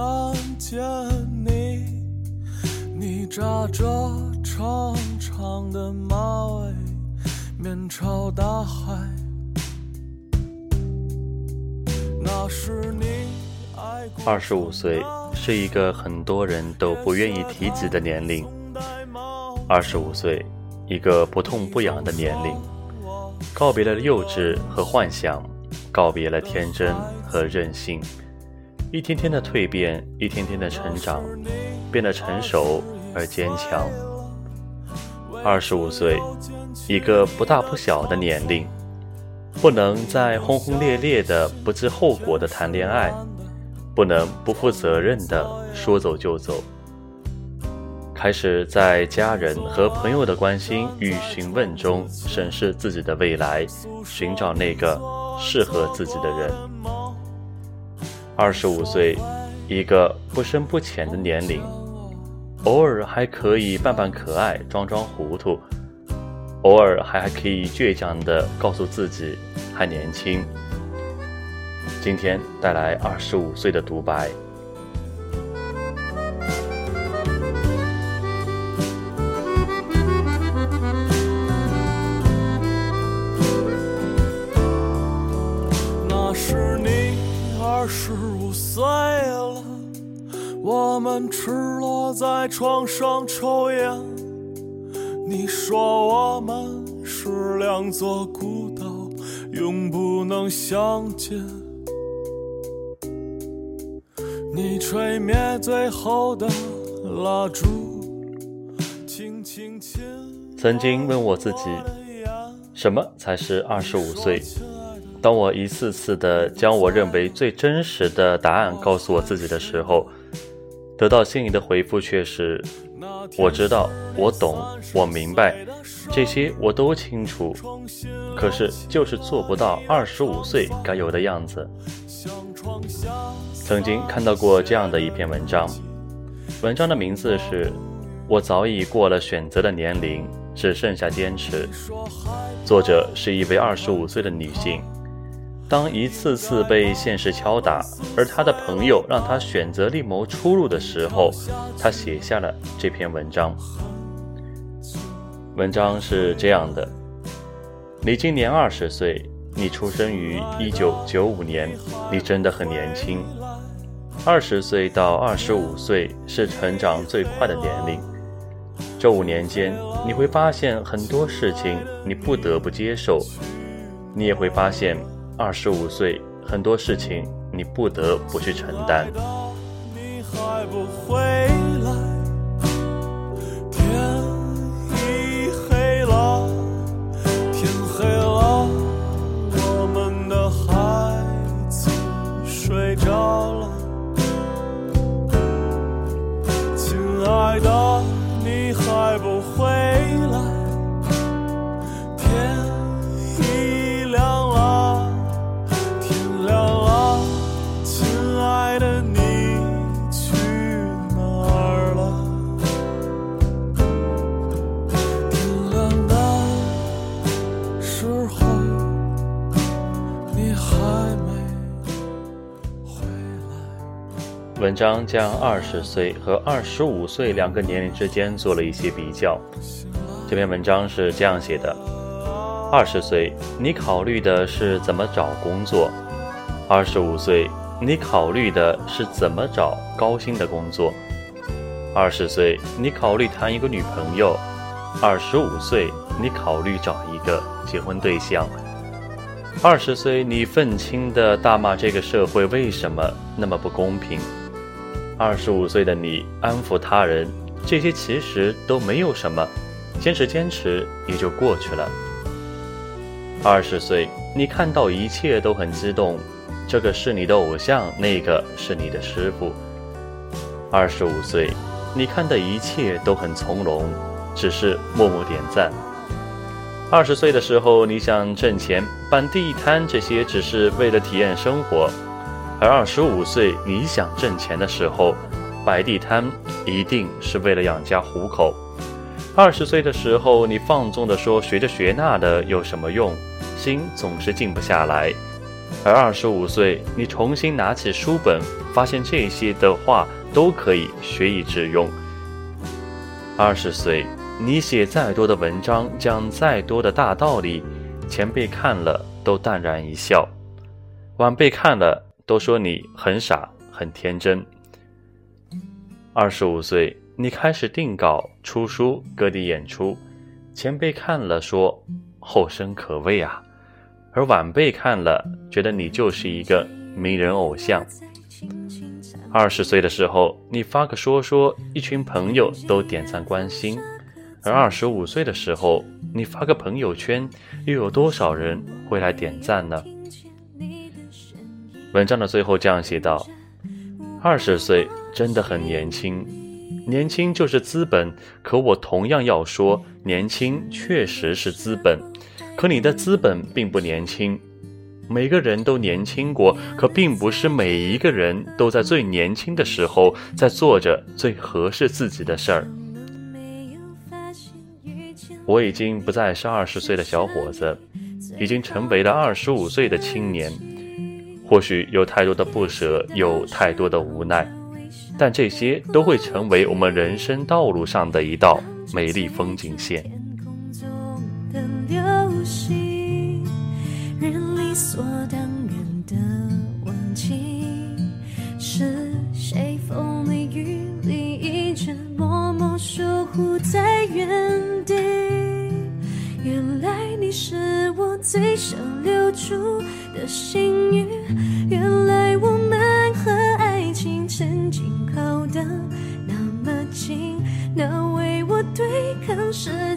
看见你，你扎着长长的马尾，面朝大海。那是你爱二十五岁是一个很多人都不愿意提及的年龄。二十五岁，一个不痛不痒的年龄，告别了幼稚和幻想，告别了天真和任性，一天天的蜕变，一天天的成长，变得成熟而坚强。二十五岁，一个不大不小的年龄，不能再轰轰烈烈的、不计后果的谈恋爱，不能不负责任的说走就走。开始在家人和朋友的关心与询问中审视自己的未来，寻找那个适合自己的人。二十五岁，一个不深不浅的年龄，偶尔还可以扮扮可爱，装装糊涂，偶尔还还可以倔强的告诉自己还年轻。今天带来二十五岁的独白。二十五岁了，我们赤裸在床上抽烟。你说我们是两座孤岛，永不能相见。你吹灭最后的蜡烛，轻轻。曾经问我自己，什么才是二十五岁？当我一次次的将我认为最真实的答案告诉我自己的时候，得到心仪的回复却是：我知道，我懂，我明白，这些我都清楚，可是就是做不到二十五岁该有的样子。曾经看到过这样的一篇文章，文章的名字是《我早已过了选择的年龄，只剩下坚持》，作者是一位二十五岁的女性。当一次次被现实敲打，而他的朋友让他选择另谋出路的时候，他写下了这篇文章。文章是这样的：你今年二十岁，你出生于一九九五年，你真的很年轻。二十岁到二十五岁是成长最快的年龄，这五年间，你会发现很多事情你不得不接受，你也会发现。二十五岁，很多事情你不得不去承担。你还不回来？天已黑了，天黑了，我们的孩子睡着了。亲爱的，你还不回文章将二十岁和二十五岁两个年龄之间做了一些比较。这篇文章是这样写的：二十岁，你考虑的是怎么找工作；二十五岁，你考虑的是怎么找高薪的工作；二十岁，你考虑谈一个女朋友；二十五岁，你考虑找一个结婚对象；二十岁，你愤青的大骂这个社会为什么那么不公平；二十五岁的你安抚他人，这些其实都没有什么。坚持坚持也就过去了。二十岁，你看到一切都很激动，这个是你的偶像，那个是你的师傅。二十五岁，你看的一切都很从容，只是默默点赞。二十岁的时候，你想挣钱，办地摊这些只是为了体验生活；而二十五岁，你想挣钱的时候，摆地摊一定是为了养家糊口。二十岁的时候，你放纵地说学这学那的有什么用，心总是静不下来；而二十五岁，你重新拿起书本，发现这些的话都可以学以致用。二十岁，你写再多的文章，讲再多的大道理，前辈看了都淡然一笑，晚辈看了都说你很傻很天真。二十五岁，你开始定稿、出书、各地演出，前辈看了说后生可畏啊，而晚辈看了觉得你就是一个名人偶像。二十岁的时候，你发个说说，一群朋友都点赞关心；而二十五岁的时候，你发个朋友圈，又有多少人会来点赞呢？文章的最后这样写道：“二十岁真的很年轻，年轻就是资本。可我同样要说，年轻确实是资本，可你的资本并不年轻。”每个人都年轻过，可并不是每一个人都在最年轻的时候在做着最合适自己的事儿。我已经不再是二十岁的小伙子，已经成为了二十五岁的青年。或许有太多的不舍，有太多的无奈，但这些都会成为我们人生道路上的一道美丽风景线。人理所当然的忘记，是谁风里雨里一直默默守护在原地？原来你是我最想留住的幸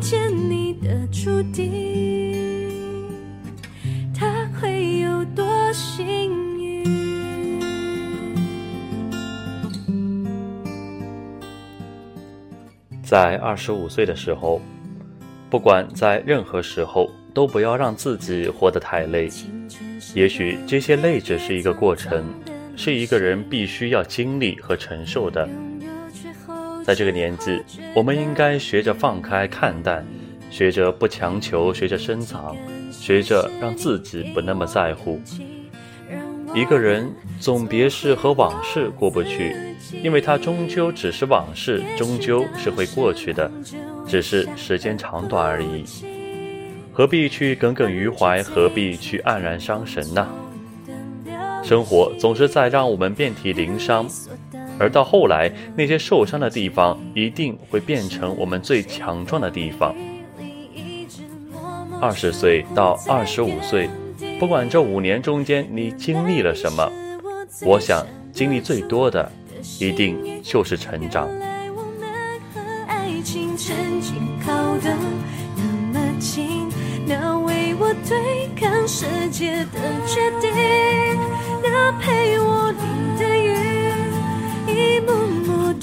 见你的注定。他会有多幸运在二十五岁的时候，不管在任何时候，都不要让自己活得太累。也许这些累只是一个过程，是一个人必须要经历和承受的。在这个年纪，我们应该学着放开看淡，学着不强求，学着深藏，学着让自己不那么在乎。一个人总别是和往事过不去。因为它终究只是往事，终究是会过去的，只是时间长短而已。何必去耿耿于怀？何必去黯然伤神呢？生活总是在让我们遍体鳞伤，而到后来，那些受伤的地方一定会变成我们最强壮的地方。二十岁到二十五岁，不管这五年中间你经历了什么，我想经历最多的。一定就是成长。那为我对抗世界的决定，那陪我淋，